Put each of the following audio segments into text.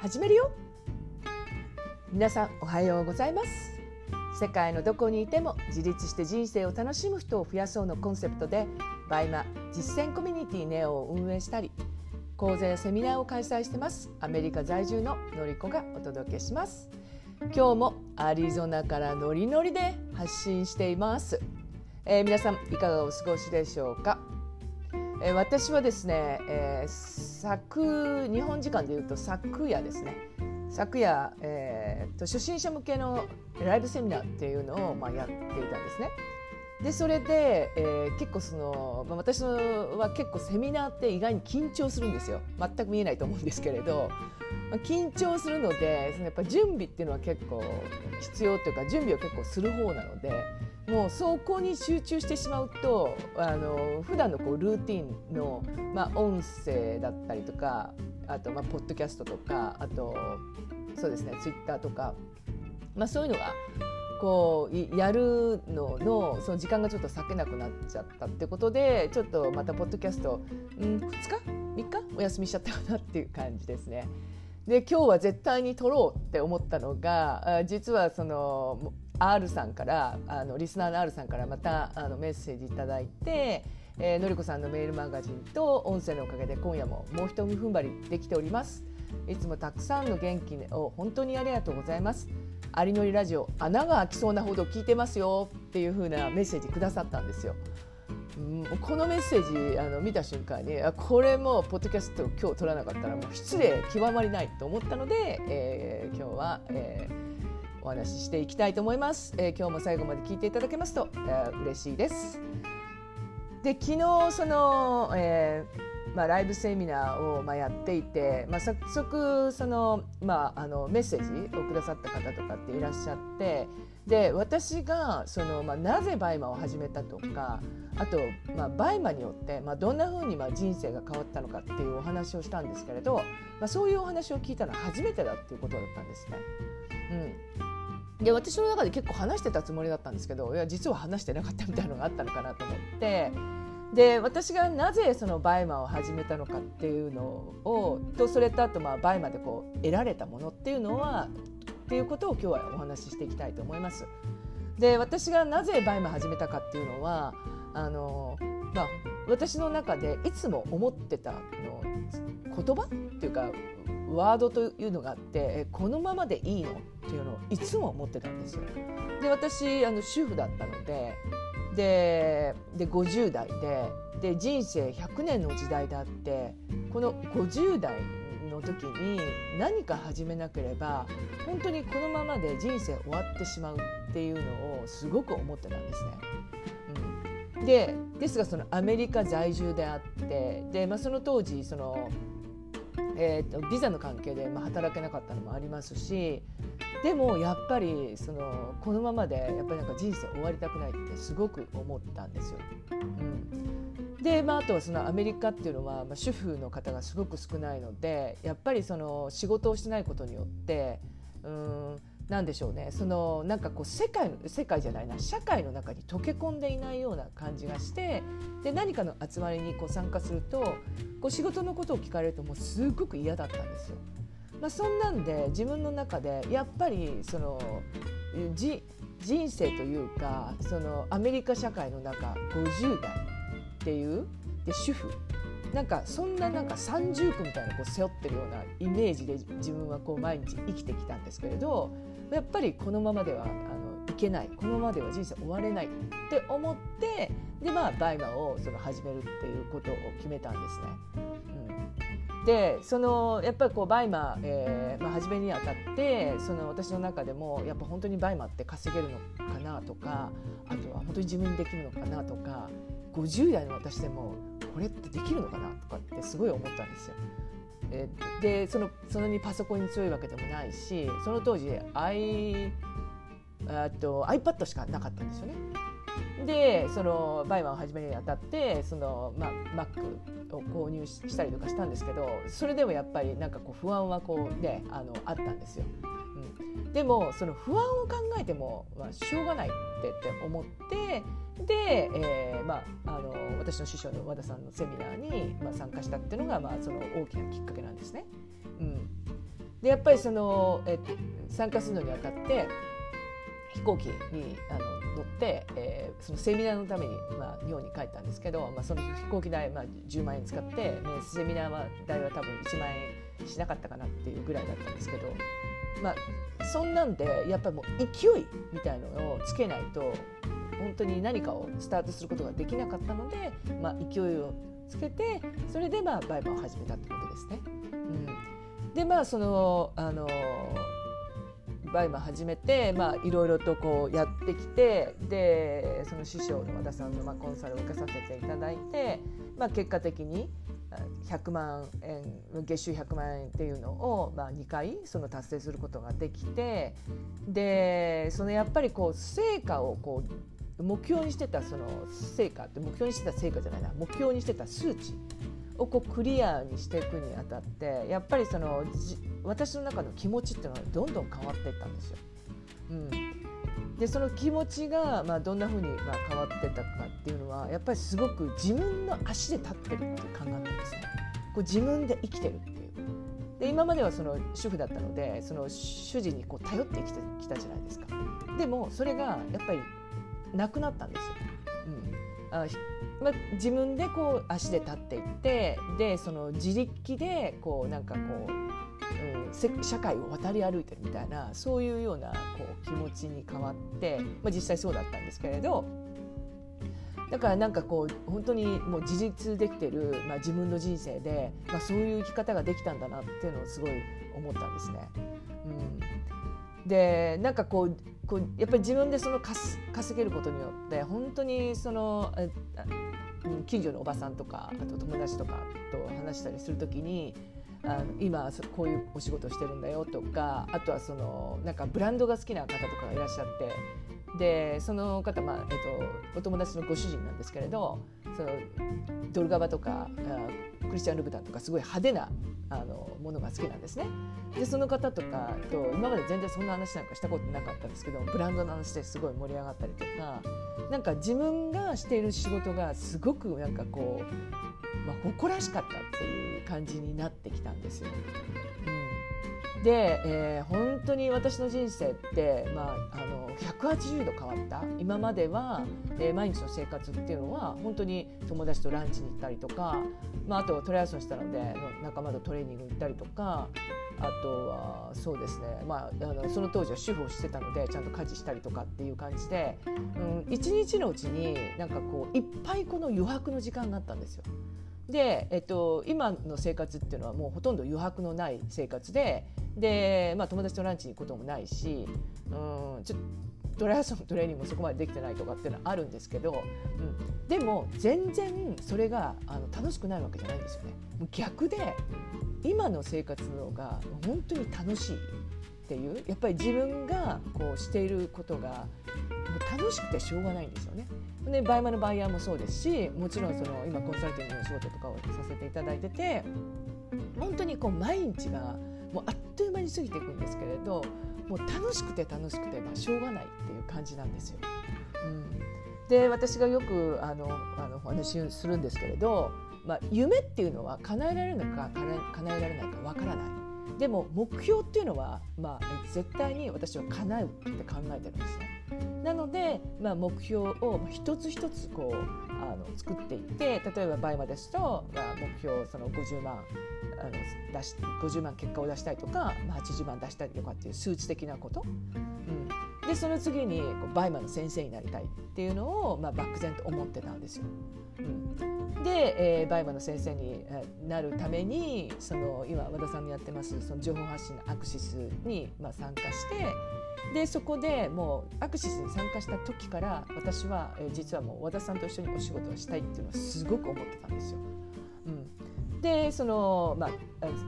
始めるよ。皆さんおはようございます。世界のどこにいても自立して人生を楽しむ人を増やそうのコンセプトでバイマ実践コミュニティネオを運営したり講座やセミナーを開催してます。アメリカ在住ののりこがお届けします。今日もアリゾナからノリノリで発信しています、えー、皆さんいかがお過ごしでしょうか？えー、私はですね、えー、昨日本時間でいうと昨夜ですね昨夜、えーと、初心者向けのライブセミナーっていうのを、まあ、やっていたんですね。でそれで、えー、結構その、まあ、私は結構セミナーって意外に緊張するんですよ。全く見えないと思うんですけれど、まあ、緊張するのでそのやっぱ準備っていうのは結構必要というか準備を結構する方なのでもうそこに集中してしまうとあの普段のこうルーティンの、まあ、音声だったりとかあとまあポッドキャストとかあとそうですねツイッターとか、まあ、そういうのがこうやるののその時間がちょっと割けなくなっちゃったってことでちょっとまたポッドキャスト、うん、2日？3日？お休みしちゃったかなっていう感じですね。で今日は絶対に撮ろうって思ったのが実はその R さんからあのリスナーの R さんからまたあのメッセージ頂いて、えー、のりこさんのメールマガジンと音声のおかげで今夜ももう一踏ん張りできております。いつもたくさんの元気を本当にありがとうございます。ありのりラジオ穴が開きそうなほど聞いてますよ。っていう風なメッセージくださったんですよ。うんこのメッセージあの見た瞬間にこれもポッドキャスト今日取らなかったらもう失礼極まりないと思ったので、えー、今日は、えーお話ししていきたいと思います、えー、今日も最後まで聞いていただけますと、えー、嬉しいです。で昨日その、えーまあ、ライブセミナーを、まあ、やっていて、まあ、早速その、まあ、あのメッセージをくださった方とかっていらっしゃってで私がその、まあ、なぜバイマを始めたとかあと、まあ、バイマによって、まあ、どんなふうにまあ人生が変わったのかっていうお話をしたんですけれど、まあ、そういうお話を聞いたのは初めてだっていうことだったんですね。うんで私の中で結構話してたつもりだったんですけどいや実は話してなかったみたいなのがあったのかなと思ってで私がなぜそのバイマを始めたのかっていうのをとそれとあとまあバイマでこう得られたものっていうのはっていうことを今日はお話ししていきたいと思います。で私がなぜバイマ始めたかっていうのはあの、まあ、私の中でいつも思ってたの言葉っていうかワードというのがあってこのままでいいのっていうのをいつも思ってたんですよ。で私あの主婦だったのででで50代でで人生100年の時代であってこの50代の時に何か始めなければ本当にこのままで人生終わってしまうっていうのをすごく思ってたんですね。うん、でですがそのアメリカ在住であってで、まあ、その当時そのえーと、ビザの関係で、まあ、働けなかったのもありますしでもやっぱりそのこのままでやっぱりなんか人生終わりたくないってすごく思ったんですよ。うん、で、まあ、あとはそのアメリカっていうのは、まあ、主婦の方がすごく少ないのでやっぱりその仕事をしてないことによってうんなんでしょうね。そのなんかこう世界の世界じゃないな。社会の中に溶け込んでいないような感じがしてで何かの集まりにこう参加するとこう仕事のことを聞かれるともうすごく嫌だったんですよ。まあ、そんなんで自分の中でやっぱりそのじ人生というかそのアメリカ社会の中50代っていうで主婦。なんかそんななんか三重苦みたいなこう背負ってるようなイメージで自分はこう毎日生きてきたんですけれどやっぱりこのままではあのいけないこのままでは人生終われないって思ってでまあ大麻をその始めるっていうことを決めたんですね。うん、でそのやっぱりこうバイマ、えーまあ、始めにあたってその私の中でもやっぱ本当にバイマって稼げるのかなとかあとは本当に自分にできるのかなとか50代の私でもこれってできるのかなとかってすごい思ったんですよ。えでそのそのにパソコンに強いわけでもないしその当時 I と iPad しかなかったんですよね。でそのバイマンを始めるにあたってその、まあ、Mac を購入したりとかしたんですけどそれでもやっぱりなんかこう不安はこう、ね、あのあったんですよ。うん、でもその不安を考えても、まあ、しょうがないってって思ってで、えーまあ、あの私の師匠の和田さんのセミナーに、まあ、参加したっていうのが、まあ、その大きなきっかけなんですね。うんでやっぱりその、え、参加するのにあたって飛行機にあの乗って、えー、そのセミナーのために、まあ、日本に帰ったんですけど、まあ、その飛行機代、まあ、10万円使って、ね、セミナー代は多分1万円しなかったかなっていうぐらいだったんですけど、まあ、そんなんでやっぱりもう勢いみたいのをつけないと本当に何かをスタートすることができなかったので、まあ、勢いをつけてそれでまあバイマを始めたってことですね。うん、でまあそのあのバイマ始めていろいろとこうやってきてでその師匠の和田さんのまあコンサルを受けさせていただいて、まあ、結果的に100万円月収100万円っていうのを、まあ、2回その達成することができてでそのやっぱりこう成果をこう目標にしてたその成果って目標にしてた成果じゃないな目標にしてた数値をこうクリアにしていくにあたってやっぱりその私の中の気持ちっていうのはどんどん変わっていったんですよ。うん、でその気持ちが、まあ、どんなふうにまあ変わってたかっていうのはやっぱりすごく自分の足で立ってるっていう感があったんですね。こう自分で生きてるっていう。で今まではその主婦だったのでその主人にこう頼ってきてきたじゃないですか。でもそれがやっぱりなくなったんですよ。うん、あまあ、自分でこう足で立っていってでその自力でこうなんかこう、社会を渡り歩いてるみたいなそういうようなこう気持ちに変わって、まあ、実際そうだったんですけれどだからなんかこう本当にもう自立できてる、まあ、自分の人生で、まあ、そういう生き方ができたんだなっていうのをすごい思ったんですね。うん、でなんかこうこうやっぱり自分でその稼げることによって本当にその近所のおばさんとかあと友達とかと話したりする時にあの今こういうお仕事してるんだよとかあとはそのなんかブランドが好きな方とかがいらっしゃってでその方、まあえっと、お友達のご主人なんですけれどそのドルガバとかクリスチャン・ルブタンとかすごい派手なあのものが好きなんですね。でその方とかと今まで全然そんな話なんかしたことなかったんですけどブランドの話ですごい盛り上がったりとかなんか自分がしている仕事がすごくなんかこう、まあ、誇らしかったっていう感じになってきたんですよ。うん、で、えー、本当に私の人生って、まあ、あの180度変わった今までは、えー、毎日の生活っていうのは本当に友達とランチに行ったりとか、まあ、あとはトレアスンしたので仲間とトレーニング行ったりとかあとはそうですね、まあ、あのその当時は主婦をしてたのでちゃんと家事したりとかっていう感じで、うん、一日のうちになんかこういっぱいこの余白の時間があったんですよ。で、えっと、今の生活っていうのはもうほとんど余白のない生活でで、まあ、友達とランチに行くこともないし、うん、ちょトライアスロントレーニングもそこまでできてないとかっていうのはあるんですけど、うん、でも全然それがあの楽しくないわけじゃないんですよね。逆で今の生活の方が本当に楽しいっていうやっぱり自分がこうしていることが楽しくてしょうがないんですよね。でバイマのバイヤーもそうですしもちろんその今コンサルティングの仕事とかをさせていただいてて本当にこう毎日がもうあっという間に過ぎていくんですけれどもう楽しくて楽しくて、まあ、しょうがないっていう感じなんですよ。うん、で私がよくあのあのお話をするんですけれど、まあ、夢っていうのは叶えられるのか叶えられないかわからない。でも目標っていうのは、まあ、絶対に私は叶うって考えてるんですね。なので、まあ、目標を一つ一つこうあの作っていって例えば倍まですと、まあ、目標その50万あの出し50万結果を出したいとか、まあ、80万出したいとかっていう数値的なこと、うん、でその次にこうバイマの先生になりたいっていうのを、まあ、漠然と思ってたんですよ。うん、で、えー、バイマの先生になるためにその今和田さんのやってますその情報発信のアクシスに、まあ、参加してでそこでもうアクシスに参加した時から私は、えー、実はもう和田さんと一緒にお仕事をしたいっていうのはすごく思ってたんですよ。うんでその、まあ、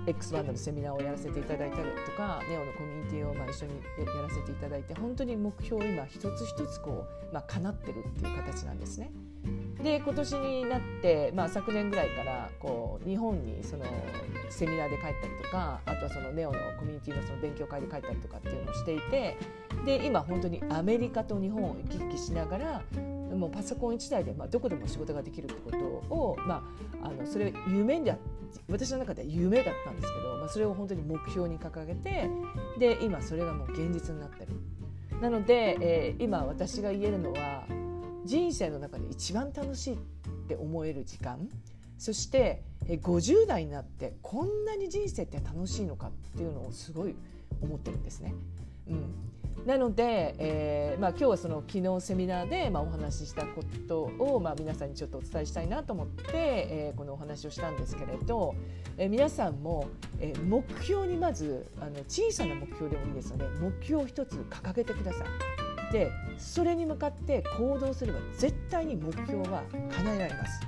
X バンドのセミナーをやらせていただいたりとかネオのコミュニティをまあ一緒にやらせていただいて本当に目標を今一つ一つこう、まあ、叶ってるっていう形なんですね。で今年になって、まあ、昨年ぐらいからこう日本にそのセミナーで帰ったりとかあとはそのネオのコミュニティのその勉強会で帰ったりとかっていうのをしていてで今本当にアメリカと日本を行き来しながら、もうパソコン1台でまあどこでも仕事ができるってことを、まあ、あのそれ夢で私の中では夢だったんですけど、まあ、それを本当に目標に掲げてで今それがもう現実になってる。なので、えー、今私が言えるのは人生の中で一番楽しいって思える時間そして50代になってこんなに人生って楽しいのかっていうのをすごい思ってるんですね。うん、なので、えーまあ、今日はその昨日セミナーで、まあ、お話ししたことを、まあ、皆さんにちょっとお伝えしたいなと思って、えー、このお話をしたんですけれど、えー、皆さんも、えー、目標にまずあの小さな目標でもいいですので目標を一つ掲げてください。でそれに向かって行動すれば絶対に目標は叶えられます。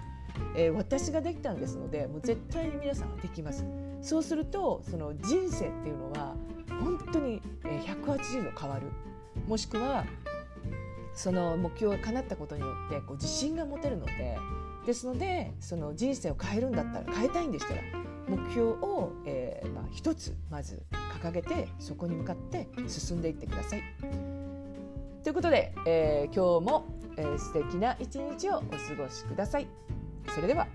えー、私ができたんですのでもう絶対に皆さんはできます。そうするとその人生っていうのは本当に180度変わるもしくはその目標が叶ったことによってこう自信が持てるのでですのでその人生を変えるんだったら変えたいんでしたら目標を、えーまあ、一つまず掲げてそこに向かって進んでいってください。ということで、えー、今日も、えー、素敵な一日をお過ごしください。それでは